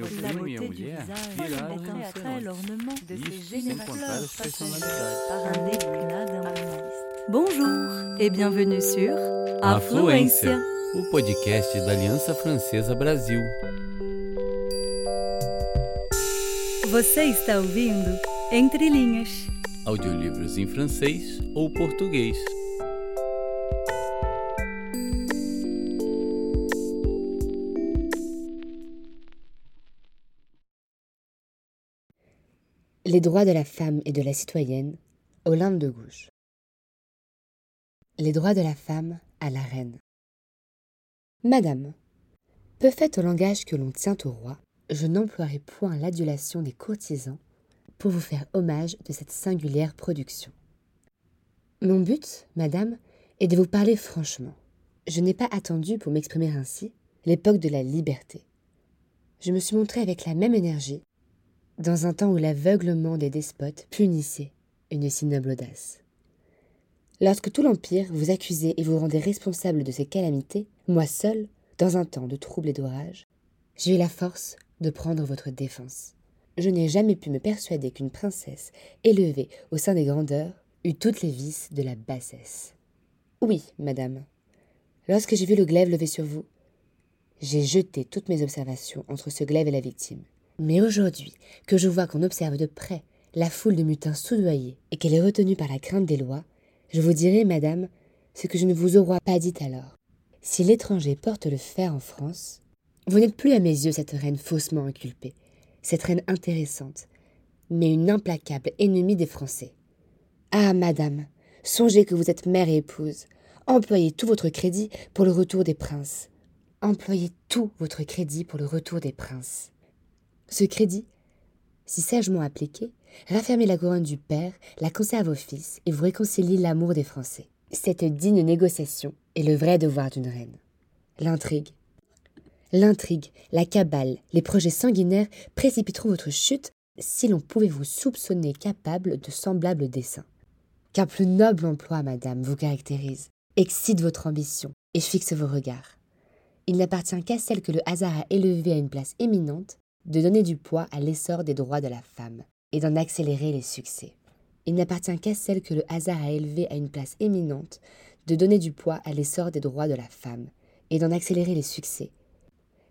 meu primo e minha mulher viraram um Isso, sem contar as personalidades. d'un humaniste. Bonjour et bienvenue sur Afluência, o podcast da Aliança Francesa Brasil. Você está ouvindo Entre Linhas. Audiolivros em francês ou português. Les droits de la femme et de la citoyenne, Olympe de Gouges. Les droits de la femme à la reine. Madame, peu faite au langage que l'on tient au roi, je n'emploierai point l'adulation des courtisans pour vous faire hommage de cette singulière production. Mon but, madame, est de vous parler franchement. Je n'ai pas attendu pour m'exprimer ainsi l'époque de la liberté. Je me suis montré avec la même énergie dans un temps où l'aveuglement des despotes punissait une si noble audace. Lorsque tout l'Empire vous accusait et vous rendait responsable de ces calamités, moi seul, dans un temps de trouble et d'orage, j'ai eu la force de prendre votre défense. Je n'ai jamais pu me persuader qu'une princesse élevée au sein des grandeurs eût toutes les vices de la bassesse. Oui, madame, lorsque j'ai vu le glaive levé sur vous, j'ai jeté toutes mes observations entre ce glaive et la victime. Mais aujourd'hui, que je vois qu'on observe de près la foule de mutins soudoyés et qu'elle est retenue par la crainte des lois, je vous dirai, madame, ce que je ne vous aurais pas dit alors. Si l'étranger porte le fer en France, vous n'êtes plus à mes yeux cette reine faussement inculpée, cette reine intéressante, mais une implacable ennemie des Français. Ah, madame, songez que vous êtes mère et épouse. Employez tout votre crédit pour le retour des princes. Employez tout votre crédit pour le retour des princes. Ce crédit, si sagement appliqué, raffermit la couronne du père, la conserve au fils et vous réconcilie l'amour des Français. Cette digne négociation est le vrai devoir d'une reine. L'intrigue. L'intrigue, la cabale, les projets sanguinaires précipiteront votre chute si l'on pouvait vous soupçonner capable de semblables desseins. Qu'un plus noble emploi, madame, vous caractérise, excite votre ambition et fixe vos regards. Il n'appartient qu'à celle que le hasard a élevée à une place éminente de donner du poids à l'essor des droits de la femme et d'en accélérer les succès. Il n'appartient qu'à celle que le hasard a élevée à une place éminente de donner du poids à l'essor des droits de la femme et d'en accélérer les succès.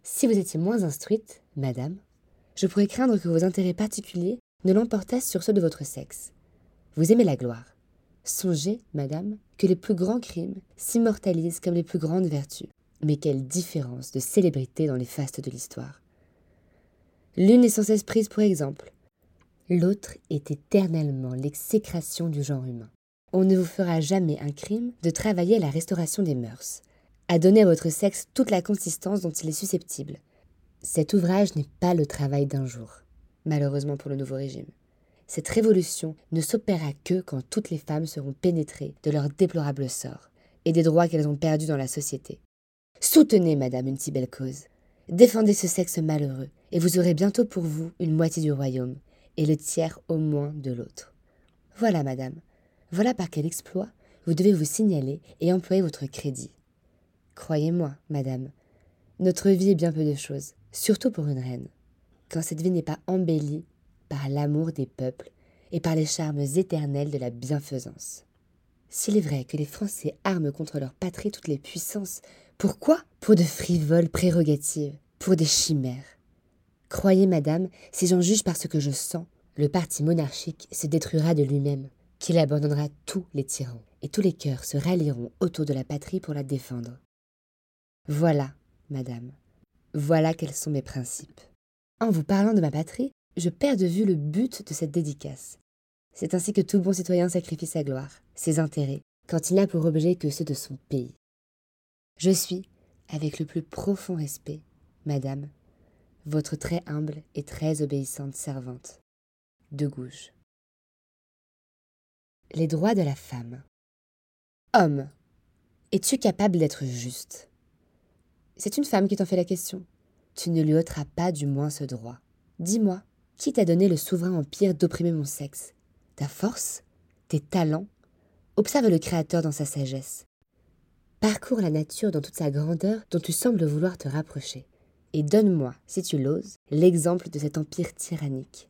Si vous étiez moins instruite, madame, je pourrais craindre que vos intérêts particuliers ne l'emportassent sur ceux de votre sexe. Vous aimez la gloire. Songez, madame, que les plus grands crimes s'immortalisent comme les plus grandes vertus. Mais quelle différence de célébrité dans les fastes de l'histoire. L'une est sans cesse prise pour exemple. L'autre est éternellement l'exécration du genre humain. On ne vous fera jamais un crime de travailler à la restauration des mœurs, à donner à votre sexe toute la consistance dont il est susceptible. Cet ouvrage n'est pas le travail d'un jour, malheureusement pour le nouveau régime. Cette révolution ne s'opérera que quand toutes les femmes seront pénétrées de leur déplorable sort et des droits qu'elles ont perdus dans la société. Soutenez, madame, une si belle cause. Défendez ce sexe malheureux, et vous aurez bientôt pour vous une moitié du royaume, et le tiers au moins de l'autre. Voilà, madame, voilà par quel exploit vous devez vous signaler et employer votre crédit. Croyez-moi, madame, notre vie est bien peu de choses, surtout pour une reine, quand cette vie n'est pas embellie par l'amour des peuples et par les charmes éternels de la bienfaisance. S'il est vrai que les Français arment contre leur patrie toutes les puissances, pourquoi Pour de frivoles prérogatives, pour des chimères? Croyez, madame, si j'en juge par ce que je sens, le parti monarchique se détruira de lui-même, qu'il abandonnera tous les tyrans, et tous les cœurs se rallieront autour de la patrie pour la défendre. Voilà, madame, voilà quels sont mes principes. En vous parlant de ma patrie, je perds de vue le but de cette dédicace. C'est ainsi que tout bon citoyen sacrifie sa gloire, ses intérêts, quand il n'a pour objet que ceux de son pays. Je suis, avec le plus profond respect, madame, votre très humble et très obéissante servante, de Gouges. Les droits de la femme. Homme, es-tu capable d'être juste? C'est une femme qui t'en fait la question. Tu ne lui ôteras pas du moins ce droit. Dis-moi, qui t'a donné le souverain empire d'opprimer mon sexe? Ta force? Tes talents? Observe le Créateur dans sa sagesse. Parcours la nature dans toute sa grandeur dont tu sembles vouloir te rapprocher. et donne-moi, si tu l'oses, l'exemple de cet empire tyrannique.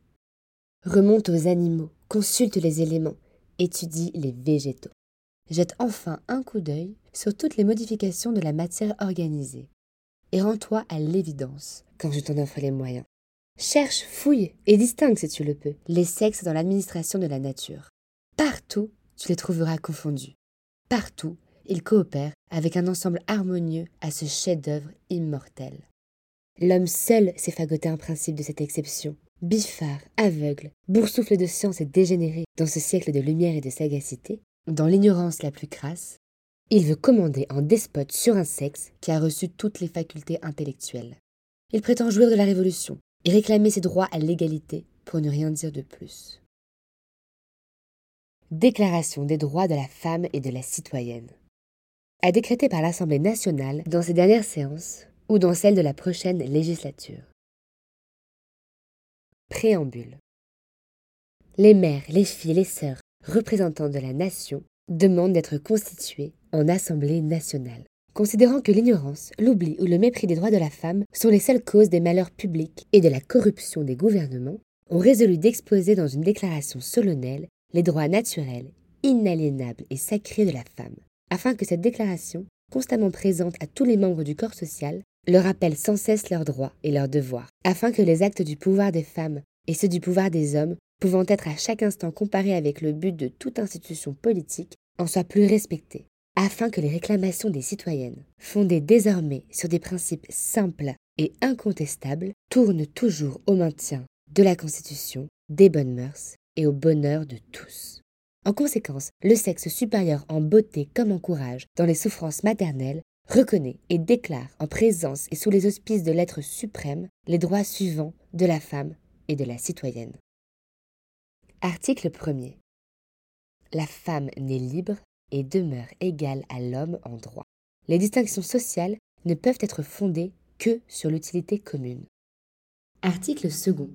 Remonte aux animaux, consulte les éléments, étudie les végétaux. Jette enfin un coup d'œil sur toutes les modifications de la matière organisée. Et rends-toi à l'évidence quand je t'en offre les moyens. Cherche, fouille et distingue si tu le peux les sexes dans l'administration de la nature. Partout, tu les trouveras confondus. Partout, ils coopèrent avec un ensemble harmonieux à ce chef-d'œuvre immortel. L'homme seul s'est fagoté un principe de cette exception. Bifard, aveugle, boursoufle de science et dégénéré dans ce siècle de lumière et de sagacité, dans l'ignorance la plus crasse, il veut commander en despote sur un sexe qui a reçu toutes les facultés intellectuelles. Il prétend jouir de la révolution et réclamer ses droits à l'égalité pour ne rien dire de plus. Déclaration des droits de la femme et de la citoyenne. A décrété par l'Assemblée nationale dans ses dernières séances ou dans celle de la prochaine législature. Préambule. Les mères, les filles, les sœurs, représentants de la nation, demandent d'être constituées en Assemblée nationale. Considérant que l'ignorance, l'oubli ou le mépris des droits de la femme sont les seules causes des malheurs publics et de la corruption des gouvernements, ont résolu d'exposer dans une déclaration solennelle les droits naturels, inaliénables et sacrés de la femme, afin que cette déclaration, constamment présente à tous les membres du corps social, leur rappelle sans cesse leurs droits et leurs devoirs, afin que les actes du pouvoir des femmes et ceux du pouvoir des hommes, pouvant être à chaque instant comparés avec le but de toute institution politique, en soient plus respectés, afin que les réclamations des citoyennes, fondées désormais sur des principes simples et incontestables, tournent toujours au maintien de la Constitution, des bonnes mœurs et au bonheur de tous. En conséquence, le sexe supérieur en beauté comme en courage dans les souffrances maternelles reconnaît et déclare en présence et sous les auspices de l'être suprême les droits suivants de la femme et de la citoyenne. Article 1er. La femme naît libre et demeure égale à l'homme en droit. Les distinctions sociales ne peuvent être fondées que sur l'utilité commune. Article 2.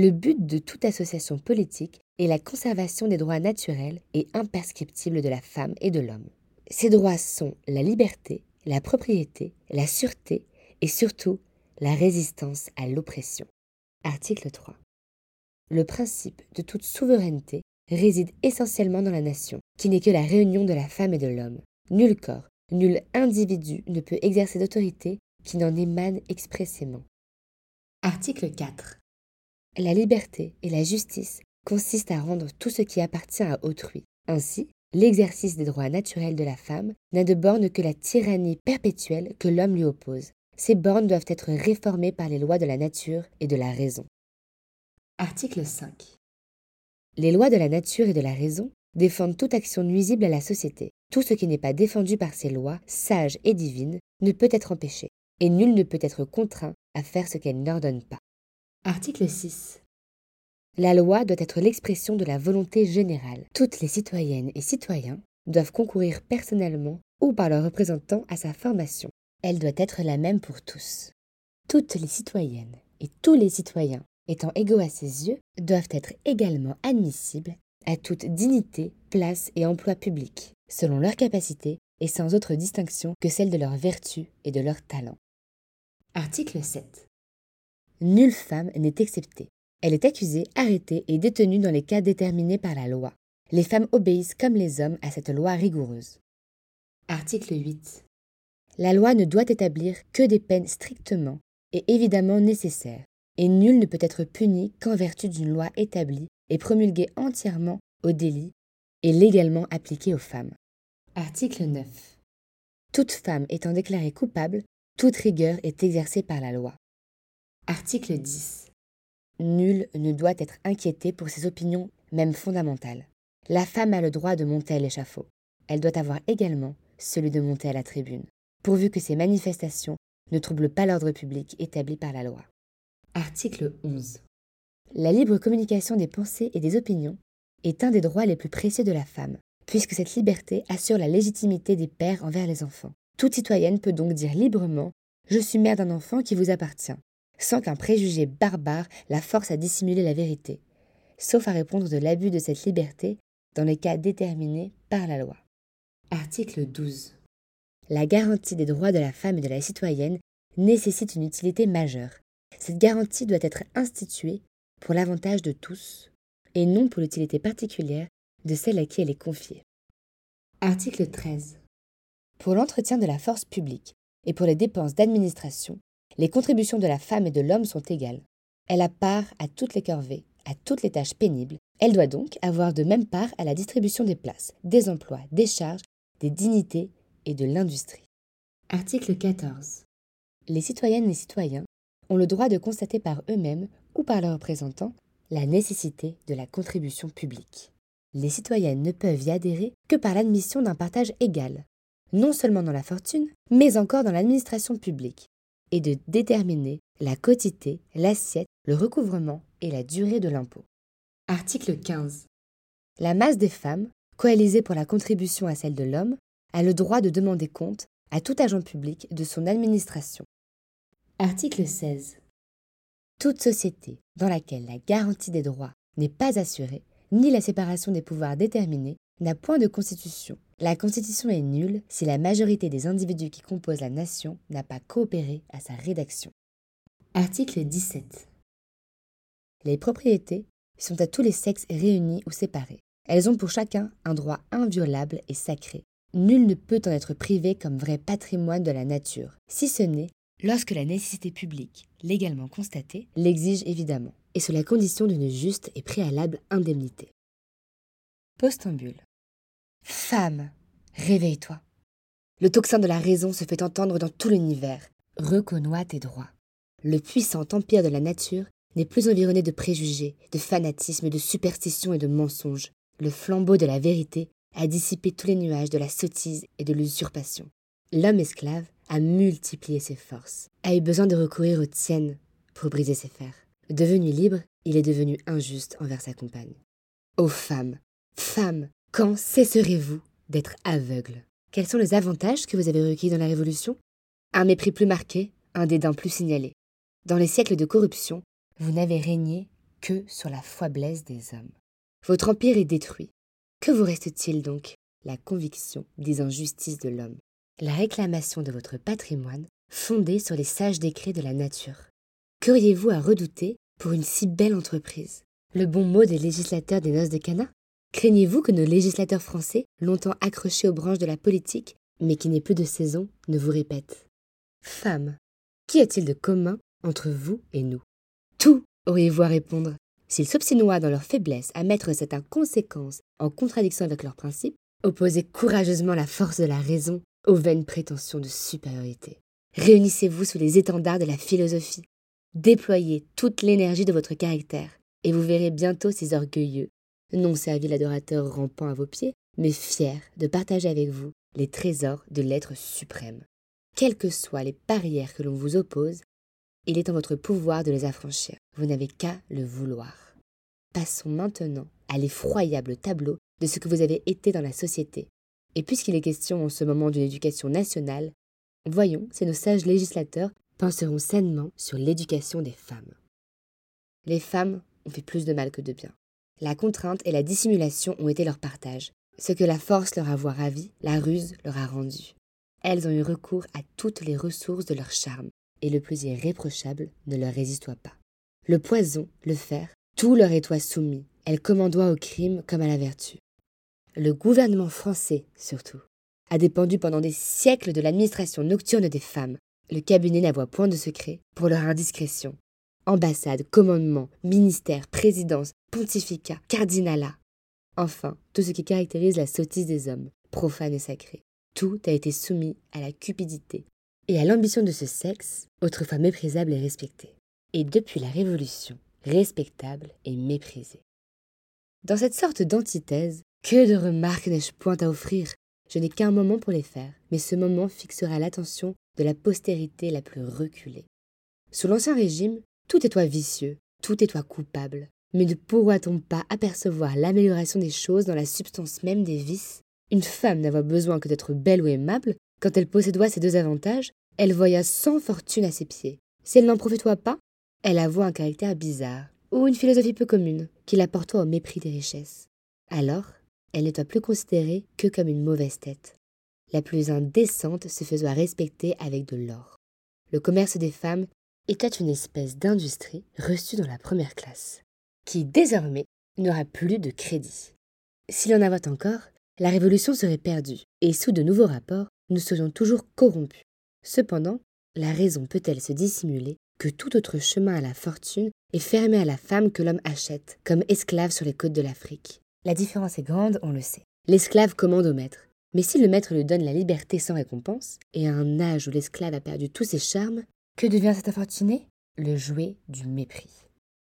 Le but de toute association politique est la conservation des droits naturels et imprescriptibles de la femme et de l'homme. Ces droits sont la liberté, la propriété, la sûreté et surtout la résistance à l'oppression. Article 3. Le principe de toute souveraineté réside essentiellement dans la nation, qui n'est que la réunion de la femme et de l'homme. Nul corps, nul individu ne peut exercer d'autorité qui n'en émane expressément. Article 4. La liberté et la justice consistent à rendre tout ce qui appartient à autrui. Ainsi, l'exercice des droits naturels de la femme n'a de borne que la tyrannie perpétuelle que l'homme lui oppose. Ces bornes doivent être réformées par les lois de la nature et de la raison. Article 5. Les lois de la nature et de la raison défendent toute action nuisible à la société. Tout ce qui n'est pas défendu par ces lois, sages et divines, ne peut être empêché, et nul ne peut être contraint à faire ce qu'elle n'ordonne pas. Article 6. La loi doit être l'expression de la volonté générale. Toutes les citoyennes et citoyens doivent concourir personnellement ou par leurs représentants à sa formation. Elle doit être la même pour tous. Toutes les citoyennes et tous les citoyens étant égaux à ses yeux, doivent être également admissibles à toute dignité, place et emploi public, selon leur capacité et sans autre distinction que celle de leur vertu et de leur talent. Article 7. Nulle femme n'est exceptée. Elle est accusée, arrêtée et détenue dans les cas déterminés par la loi. Les femmes obéissent comme les hommes à cette loi rigoureuse. Article 8. La loi ne doit établir que des peines strictement et évidemment nécessaires, et nul ne peut être puni qu'en vertu d'une loi établie et promulguée entièrement au délit et légalement appliquée aux femmes. Article 9. Toute femme étant déclarée coupable, toute rigueur est exercée par la loi. Article 10. Nul ne doit être inquiété pour ses opinions, même fondamentales. La femme a le droit de monter à l'échafaud. Elle doit avoir également celui de monter à la tribune, pourvu que ses manifestations ne troublent pas l'ordre public établi par la loi. Article 11. La libre communication des pensées et des opinions est un des droits les plus précieux de la femme, puisque cette liberté assure la légitimité des pères envers les enfants. Toute citoyenne peut donc dire librement Je suis mère d'un enfant qui vous appartient, sans qu'un préjugé barbare la force à dissimuler la vérité, sauf à répondre de l'abus de cette liberté dans les cas déterminés par la loi. Article 12. La garantie des droits de la femme et de la citoyenne nécessite une utilité majeure. Cette garantie doit être instituée pour l'avantage de tous et non pour l'utilité particulière de celle à qui elle est confiée. Article 13. Pour l'entretien de la force publique et pour les dépenses d'administration, les contributions de la femme et de l'homme sont égales. Elle a part à toutes les corvées, à toutes les tâches pénibles. Elle doit donc avoir de même part à la distribution des places, des emplois, des charges, des dignités et de l'industrie. Article 14. Les citoyennes et citoyens ont le droit de constater par eux-mêmes ou par leurs représentants la nécessité de la contribution publique. Les citoyennes ne peuvent y adhérer que par l'admission d'un partage égal, non seulement dans la fortune, mais encore dans l'administration publique, et de déterminer la quotité, l'assiette, le recouvrement et la durée de l'impôt. Article 15. La masse des femmes, coalisée pour la contribution à celle de l'homme, a le droit de demander compte à tout agent public de son administration. Article 16. Toute société dans laquelle la garantie des droits n'est pas assurée, ni la séparation des pouvoirs déterminée, n'a point de constitution. La constitution est nulle si la majorité des individus qui composent la nation n'a pas coopéré à sa rédaction. Article 17. Les propriétés sont à tous les sexes réunis ou séparés. Elles ont pour chacun un droit inviolable et sacré. Nul ne peut en être privé comme vrai patrimoine de la nature, si ce n'est lorsque la nécessité publique, légalement constatée, l'exige évidemment, et sous la condition d'une juste et préalable indemnité. Postambule. Femme, réveille-toi. Le tocsin de la raison se fait entendre dans tout l'univers. Reconnois tes droits. Le puissant empire de la nature n'est plus environné de préjugés, de fanatisme, de superstitions et de mensonges. Le flambeau de la vérité a dissipé tous les nuages de la sottise et de l'usurpation. L'homme esclave a multiplié ses forces, a eu besoin de recourir aux tiennes pour briser ses fers. Devenu libre, il est devenu injuste envers sa compagne. Ô femmes, femmes, quand cesserez-vous d'être aveugles Quels sont les avantages que vous avez requis dans la Révolution? Un mépris plus marqué, un dédain plus signalé. Dans les siècles de corruption, vous n'avez régné que sur la faiblesse des hommes. Votre empire est détruit. Que vous reste-t-il donc? La conviction des injustices de l'homme la réclamation de votre patrimoine fondé sur les sages décrets de la nature. Qu'auriez-vous à redouter pour une si belle entreprise? Le bon mot des législateurs des noces de Cana? Craignez-vous que nos législateurs français, longtemps accrochés aux branches de la politique, mais qui n'aient plus de saison, ne vous répètent? Femme, qu'y a-t-il de commun entre vous et nous? Tout, auriez-vous à répondre? S'ils s'obstinoient dans leur faiblesse à mettre cette inconséquence en contradiction avec leurs principes, opposez courageusement la force de la raison aux vaines prétentions de supériorité. Réunissez-vous sous les étendards de la philosophie. Déployez toute l'énergie de votre caractère, et vous verrez bientôt ces orgueilleux, non servis l'adorateur rampant à vos pieds, mais fiers de partager avec vous les trésors de l'être suprême. Quelles que soient les barrières que l'on vous oppose, il est en votre pouvoir de les affranchir. Vous n'avez qu'à le vouloir. Passons maintenant à l'effroyable tableau de ce que vous avez été dans la société, et puisqu'il est question en ce moment d'une éducation nationale, voyons si nos sages législateurs penseront sainement sur l'éducation des femmes. Les femmes ont fait plus de mal que de bien. La contrainte et la dissimulation ont été leur partage. Ce que la force leur a voie ravie, la ruse leur a rendu. Elles ont eu recours à toutes les ressources de leur charme, et le plus irréprochable ne leur résista pas. Le poison, le fer, tout leur étoit soumis. Elles commandoient au crime comme à la vertu le gouvernement français surtout, a dépendu pendant des siècles de l'administration nocturne des femmes. Le cabinet n'avoit point de secret pour leur indiscrétion. Ambassade, commandement, ministère, présidence, pontificat, cardinalat. Enfin, tout ce qui caractérise la sottise des hommes, profane et sacré. Tout a été soumis à la cupidité et à l'ambition de ce sexe, autrefois méprisable et respecté. Et depuis la Révolution, respectable et méprisé. Dans cette sorte d'antithèse, que de remarques n'ai-je point à offrir? Je n'ai qu'un moment pour les faire, mais ce moment fixera l'attention de la postérité la plus reculée. Sous l'Ancien Régime, tout est toi vicieux, tout est toi coupable. Mais ne pourra-t-on pas apercevoir l'amélioration des choses dans la substance même des vices? Une femme n'avoir besoin que d'être belle ou aimable. Quand elle possédoit ces deux avantages, elle voya sans fortune à ses pieds. Si elle n'en profitoit pas, elle avoua un caractère bizarre, ou une philosophie peu commune, qui la au mépris des richesses. Alors, elle ne doit plus considérée que comme une mauvaise tête. La plus indécente se faisait respecter avec de l'or. le commerce des femmes était une espèce d'industrie reçue dans la première classe, qui désormais n'aura plus de crédit. S'il en avait encore, la révolution serait perdue, et sous de nouveaux rapports, nous serions toujours corrompus. Cependant, la raison peut-elle se dissimuler que tout autre chemin à la fortune est fermé à la femme que l'homme achète, comme esclave sur les côtes de l'Afrique? La différence est grande, on le sait. L'esclave commande au maître. Mais si le maître lui donne la liberté sans récompense, et à un âge où l'esclave a perdu tous ses charmes, que devient cet infortuné Le jouet du mépris.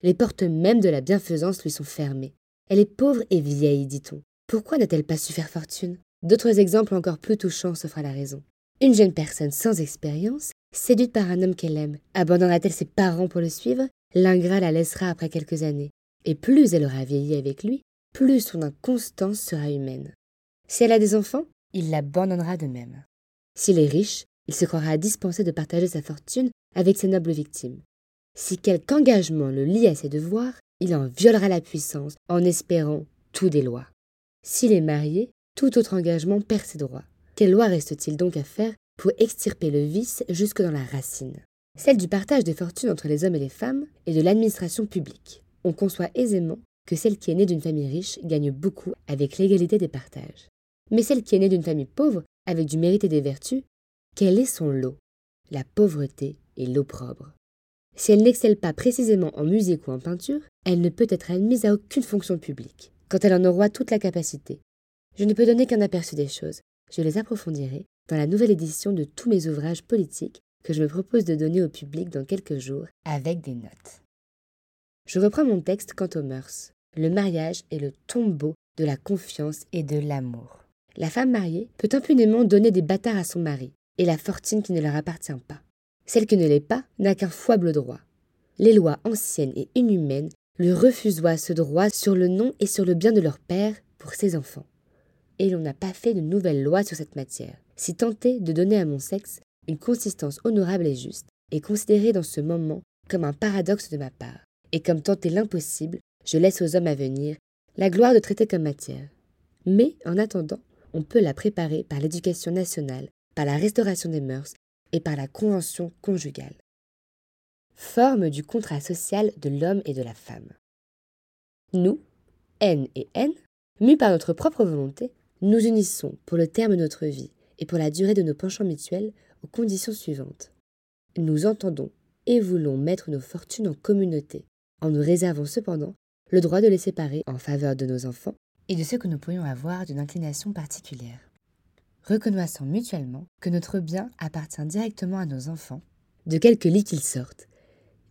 Les portes mêmes de la bienfaisance lui sont fermées. Elle est pauvre et vieille, dit-on. Pourquoi n'a-t-elle pas su faire fortune? D'autres exemples encore plus touchants s'offrent à la raison. Une jeune personne sans expérience, séduite par un homme qu'elle aime, abandonnera-t-elle ses parents pour le suivre? L'ingrat la laissera après quelques années. Et plus elle aura vieilli avec lui, plus son inconstance sera humaine. Si elle a des enfants, il l'abandonnera de même. S'il est riche, il se croira dispensé de partager sa fortune avec ses nobles victimes. Si quelque engagement le lie à ses devoirs, il en violera la puissance en espérant tout des lois. S'il est marié, tout autre engagement perd ses droits. Quelle loi reste-t-il donc à faire pour extirper le vice jusque dans la racine? Celle du partage des fortunes entre les hommes et les femmes et de l'administration publique. On conçoit aisément que celle qui est née d'une famille riche gagne beaucoup avec l'égalité des partages. Mais celle qui est née d'une famille pauvre, avec du mérite et des vertus, quel est son lot? La pauvreté et l'opprobre. Si elle n'excelle pas précisément en musique ou en peinture, elle ne peut être admise à aucune fonction publique, quand elle en aura toute la capacité. Je ne peux donner qu'un aperçu des choses. Je les approfondirai dans la nouvelle édition de tous mes ouvrages politiques que je me propose de donner au public dans quelques jours avec des notes. Je reprends mon texte quant aux mœurs. Le mariage est le tombeau de la confiance et de l'amour. La femme mariée peut impunément donner des bâtards à son mari et la fortune qui ne leur appartient pas. Celle qui ne l'est pas n'a qu'un foible droit. Les lois anciennes et inhumaines lui refusoient ce droit sur le nom et sur le bien de leur père pour ses enfants. Et l'on n'a pas fait de nouvelles lois sur cette matière. Si tenter de donner à mon sexe une consistance honorable et juste, est considéré dans ce moment comme un paradoxe de ma part, et comme tenter l'impossible, je laisse aux hommes à venir la gloire de traiter comme matière. Mais, en attendant, on peut la préparer par l'éducation nationale, par la restauration des mœurs et par la convention conjugale. Forme du contrat social de l'homme et de la femme. Nous, N et N, mus par notre propre volonté, nous unissons pour le terme de notre vie et pour la durée de nos penchants mutuels aux conditions suivantes. Nous entendons et voulons mettre nos fortunes en communauté, en nous réservant cependant le droit de les séparer en faveur de nos enfants et de ceux que nous pourrions avoir d'une inclination particulière reconnaissant mutuellement que notre bien appartient directement à nos enfants, de quelque lit qu'ils sortent,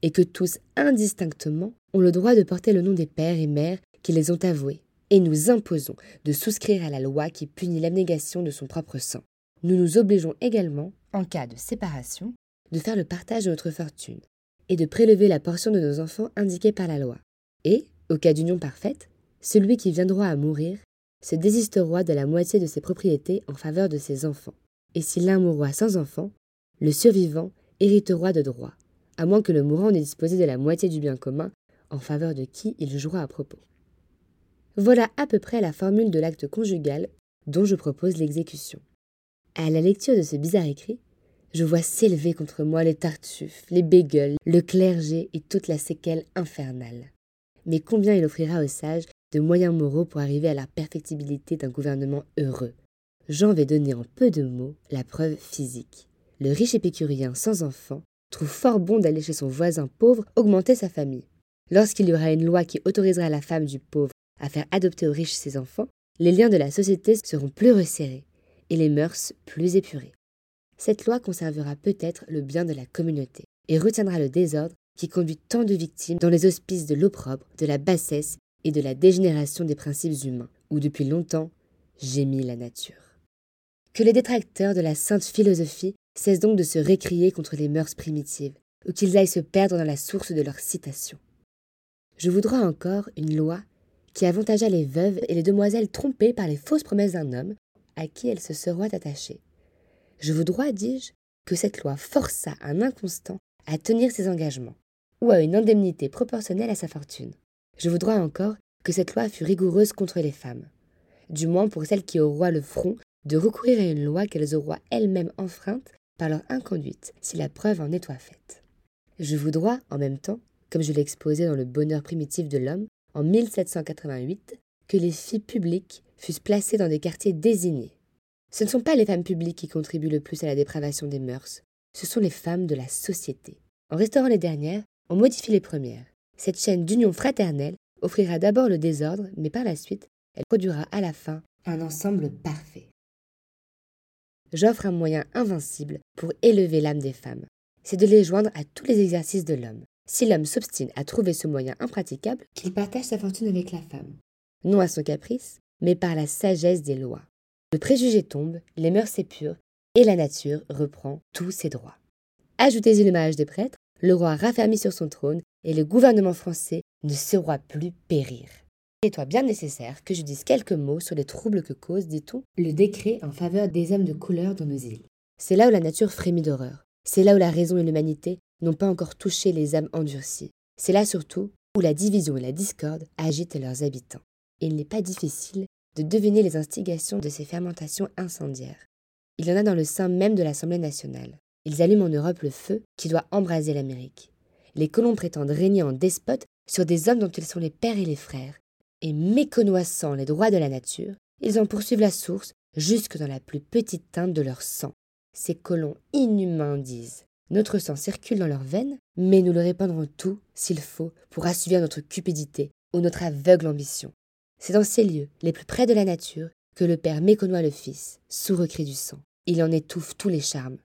et que tous indistinctement ont le droit de porter le nom des pères et mères qui les ont avoués, et nous imposons de souscrire à la loi qui punit l'abnégation de son propre sang. Nous nous obligeons également, en cas de séparation, de faire le partage de notre fortune, et de prélever la portion de nos enfants indiquée par la loi. Et, au cas d'union parfaite, celui qui viendra à mourir se désistera de la moitié de ses propriétés en faveur de ses enfants. Et si l'un mourra sans enfant, le survivant héritera de droit, à moins que le mourant n'ait disposé de la moitié du bien commun en faveur de qui il jouera à propos. Voilà à peu près la formule de l'acte conjugal dont je propose l'exécution. À la lecture de ce bizarre écrit, je vois s'élever contre moi les tartuffes, les bégueules, le clergé et toute la séquelle infernale. Mais combien il offrira aux sages de moyens moraux pour arriver à la perfectibilité d'un gouvernement heureux. J'en vais donner en peu de mots la preuve physique. Le riche épicurien sans enfant trouve fort bon d'aller chez son voisin pauvre augmenter sa famille. Lorsqu'il y aura une loi qui autorisera la femme du pauvre à faire adopter aux riches ses enfants, les liens de la société seront plus resserrés et les mœurs plus épurées. Cette loi conservera peut-être le bien de la communauté et retiendra le désordre qui conduit tant de victimes dans les hospices de l'opprobre, de la bassesse et de la dégénération des principes humains, où depuis longtemps gémit la nature. Que les détracteurs de la sainte philosophie cessent donc de se récrier contre les mœurs primitives, ou qu'ils aillent se perdre dans la source de leurs citations. Je voudrais encore une loi qui avantageât les veuves et les demoiselles trompées par les fausses promesses d'un homme à qui elles se seraient attachées. Je voudrais, dis-je, que cette loi forçât un inconstant à tenir ses engagements, ou à une indemnité proportionnelle à sa fortune. Je voudrais encore que cette loi fût rigoureuse contre les femmes, du moins pour celles qui auront le front de recourir à une loi qu'elles auront elles-mêmes enfreinte par leur inconduite si la preuve en est faite. Je voudrais, en même temps, comme je exposé dans Le bonheur primitif de l'homme, en 1788, que les filles publiques fussent placées dans des quartiers désignés. Ce ne sont pas les femmes publiques qui contribuent le plus à la dépravation des mœurs, ce sont les femmes de la société. En restaurant les dernières, on modifie les premières. Cette chaîne d'union fraternelle offrira d'abord le désordre, mais par la suite, elle produira à la fin un ensemble parfait. J'offre un moyen invincible pour élever l'âme des femmes. C'est de les joindre à tous les exercices de l'homme. Si l'homme s'obstine à trouver ce moyen impraticable, qu'il partage sa fortune avec la femme. Non à son caprice, mais par la sagesse des lois. Le préjugé tombe, les mœurs s'épurent, et la nature reprend tous ses droits. Ajoutez-y le mariage des prêtres, le roi raffermi sur son trône, et le gouvernement français ne saura plus périr. Il est toi bien nécessaire que je dise quelques mots sur les troubles que cause, dit-on, le décret en faveur des hommes de couleur dans nos îles. C'est là où la nature frémit d'horreur. C'est là où la raison et l'humanité n'ont pas encore touché les âmes endurcies. C'est là surtout où la division et la discorde agitent leurs habitants. il n'est pas difficile de deviner les instigations de ces fermentations incendiaires. Il y en a dans le sein même de l'Assemblée nationale. Ils allument en Europe le feu qui doit embraser l'Amérique. Les colons prétendent régner en despote sur des hommes dont ils sont les pères et les frères, et méconnaissant les droits de la nature, ils en poursuivent la source jusque dans la plus petite teinte de leur sang. Ces colons inhumains disent Notre sang circule dans leurs veines, mais nous le répandrons tout, s'il faut, pour assouvir notre cupidité ou notre aveugle ambition. C'est dans ces lieux, les plus près de la nature, que le Père méconnoît le Fils, sous cri du sang. Il en étouffe tous les charmes.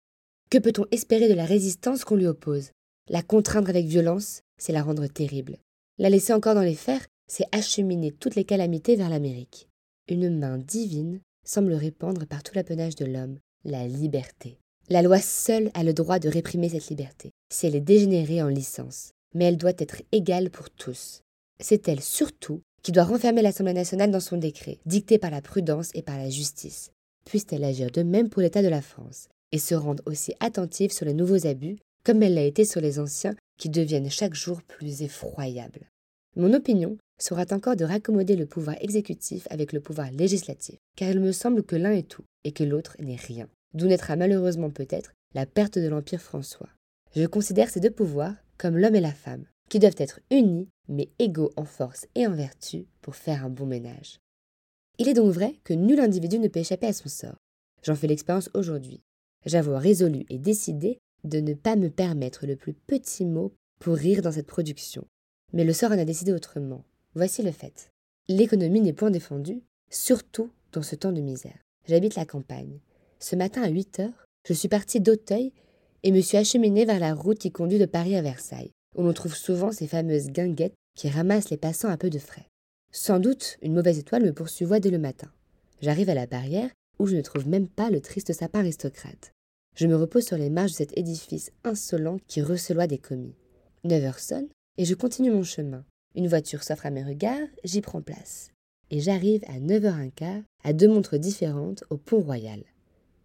Que peut-on espérer de la résistance qu'on lui oppose? La contraindre avec violence, c'est la rendre terrible. La laisser encore dans les fers, c'est acheminer toutes les calamités vers l'Amérique. Une main divine semble répandre par tout l'apanage de l'homme la liberté. La loi seule a le droit de réprimer cette liberté, si elle est dégénérée en licence, mais elle doit être égale pour tous. C'est elle surtout qui doit renfermer l'Assemblée nationale dans son décret, dicté par la prudence et par la justice. Puisse-t-elle agir de même pour l'État de la France, et se rendre aussi attentive sur les nouveaux abus, comme elle l'a été sur les anciens, qui deviennent chaque jour plus effroyables. Mon opinion sera encore de raccommoder le pouvoir exécutif avec le pouvoir législatif, car il me semble que l'un est tout et que l'autre n'est rien, d'où naîtra malheureusement peut-être la perte de l'Empire François. Je considère ces deux pouvoirs comme l'homme et la femme, qui doivent être unis, mais égaux en force et en vertu pour faire un bon ménage. Il est donc vrai que nul individu ne peut échapper à son sort. J'en fais l'expérience aujourd'hui. J'avoue résolu et décidé de ne pas me permettre le plus petit mot pour rire dans cette production. Mais le sort en a décidé autrement. Voici le fait. L'économie n'est point défendue, surtout dans ce temps de misère. J'habite la campagne. Ce matin à 8 heures, je suis parti d'Auteuil et me suis acheminé vers la route qui conduit de Paris à Versailles, où l'on trouve souvent ces fameuses guinguettes qui ramassent les passants à peu de frais. Sans doute, une mauvaise étoile me poursuivait dès le matin. J'arrive à la barrière où je ne trouve même pas le triste sapin aristocrate. Je me repose sur les marges de cet édifice insolent qui receloit des commis. Neuf heures sonnent et je continue mon chemin. Une voiture s'offre à mes regards, j'y prends place et j'arrive à 9h15 à deux montres différentes au Pont Royal.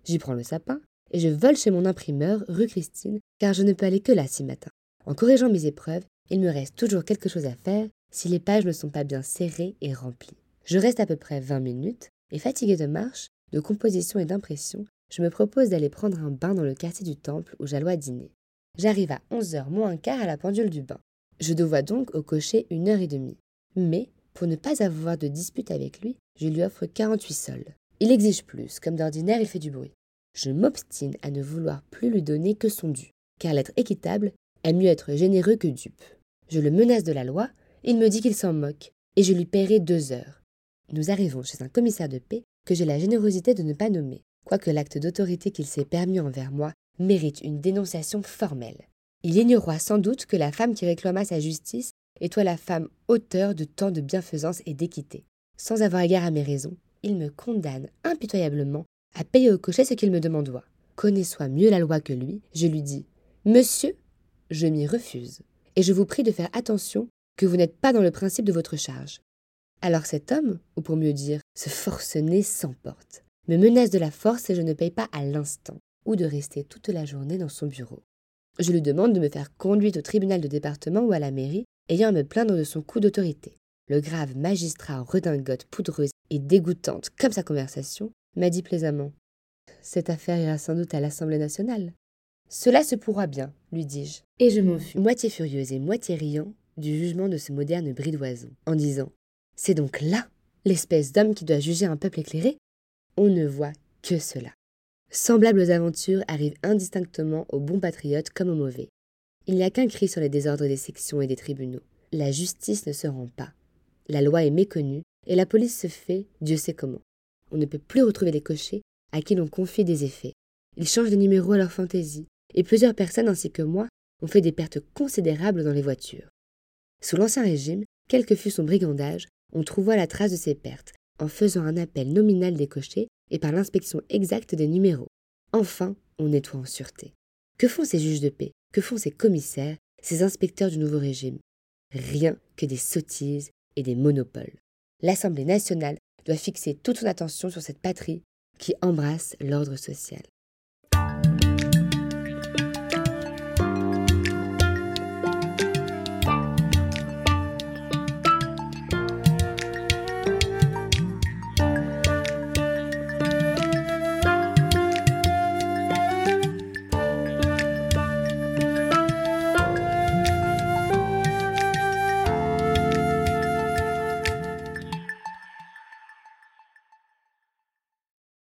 J'y prends le sapin et je vole chez mon imprimeur rue Christine car je ne peux aller que là si matin. En corrigeant mes épreuves, il me reste toujours quelque chose à faire si les pages ne sont pas bien serrées et remplies. Je reste à peu près 20 minutes et fatigué de marche, de composition et d'impression, je me propose d'aller prendre un bain dans le quartier du Temple où j'allois dîner. J'arrive à 11h moins un quart à la pendule du bain. Je dois donc au cocher une heure et demie. Mais pour ne pas avoir de dispute avec lui, je lui offre 48 sols. Il exige plus, comme d'ordinaire il fait du bruit. Je m'obstine à ne vouloir plus lui donner que son dû, car l'être équitable aime mieux être généreux que dupe. Je le menace de la loi, il me dit qu'il s'en moque, et je lui paierai deux heures. Nous arrivons chez un commissaire de paix que j'ai la générosité de ne pas nommer, quoique l'acte d'autorité qu'il s'est permis envers moi mérite une dénonciation formelle. Il ignorera sans doute que la femme qui réclama sa justice et toi la femme auteur de tant de bienfaisance et d'équité. Sans avoir égard à mes raisons, il me condamne impitoyablement à payer au cocher ce qu'il me demandoit. Connais-toi mieux la loi que lui, je lui dis Monsieur, je m'y refuse, et je vous prie de faire attention que vous n'êtes pas dans le principe de votre charge. Alors cet homme, ou pour mieux dire, ce forcené s'emporte, me menace de la force et je ne paye pas à l'instant, ou de rester toute la journée dans son bureau. Je lui demande de me faire conduite au tribunal de département ou à la mairie ayant à me plaindre de son coup d'autorité. Le grave magistrat en redingote poudreuse et dégoûtante comme sa conversation m'a dit plaisamment cette affaire ira sans doute à l'Assemblée nationale. Cela se pourra bien, lui dis-je, et je m'en fus, moitié furieuse et moitié riant du jugement de ce moderne bridoison, en disant C'est donc là l'espèce d'homme qui doit juger un peuple éclairé On ne voit que cela. Semblables aventures arrivent indistinctement aux bons patriotes comme aux mauvais. Il n'y a qu'un cri sur les désordres des sections et des tribunaux. La justice ne se rend pas. La loi est méconnue et la police se fait Dieu sait comment. On ne peut plus retrouver les cochers à qui l'on confie des effets. Ils changent de numéro à leur fantaisie, et plusieurs personnes ainsi que moi ont fait des pertes considérables dans les voitures. Sous l'Ancien Régime, quel que fût son brigandage, on trouva la trace de ces pertes en faisant un appel nominal des cochers et par l'inspection exacte des numéros. Enfin, on nettoie en sûreté. Que font ces juges de paix? Que font ces commissaires, ces inspecteurs du nouveau régime? Rien que des sottises et des monopoles. L'Assemblée nationale doit fixer toute son attention sur cette patrie qui embrasse l'ordre social.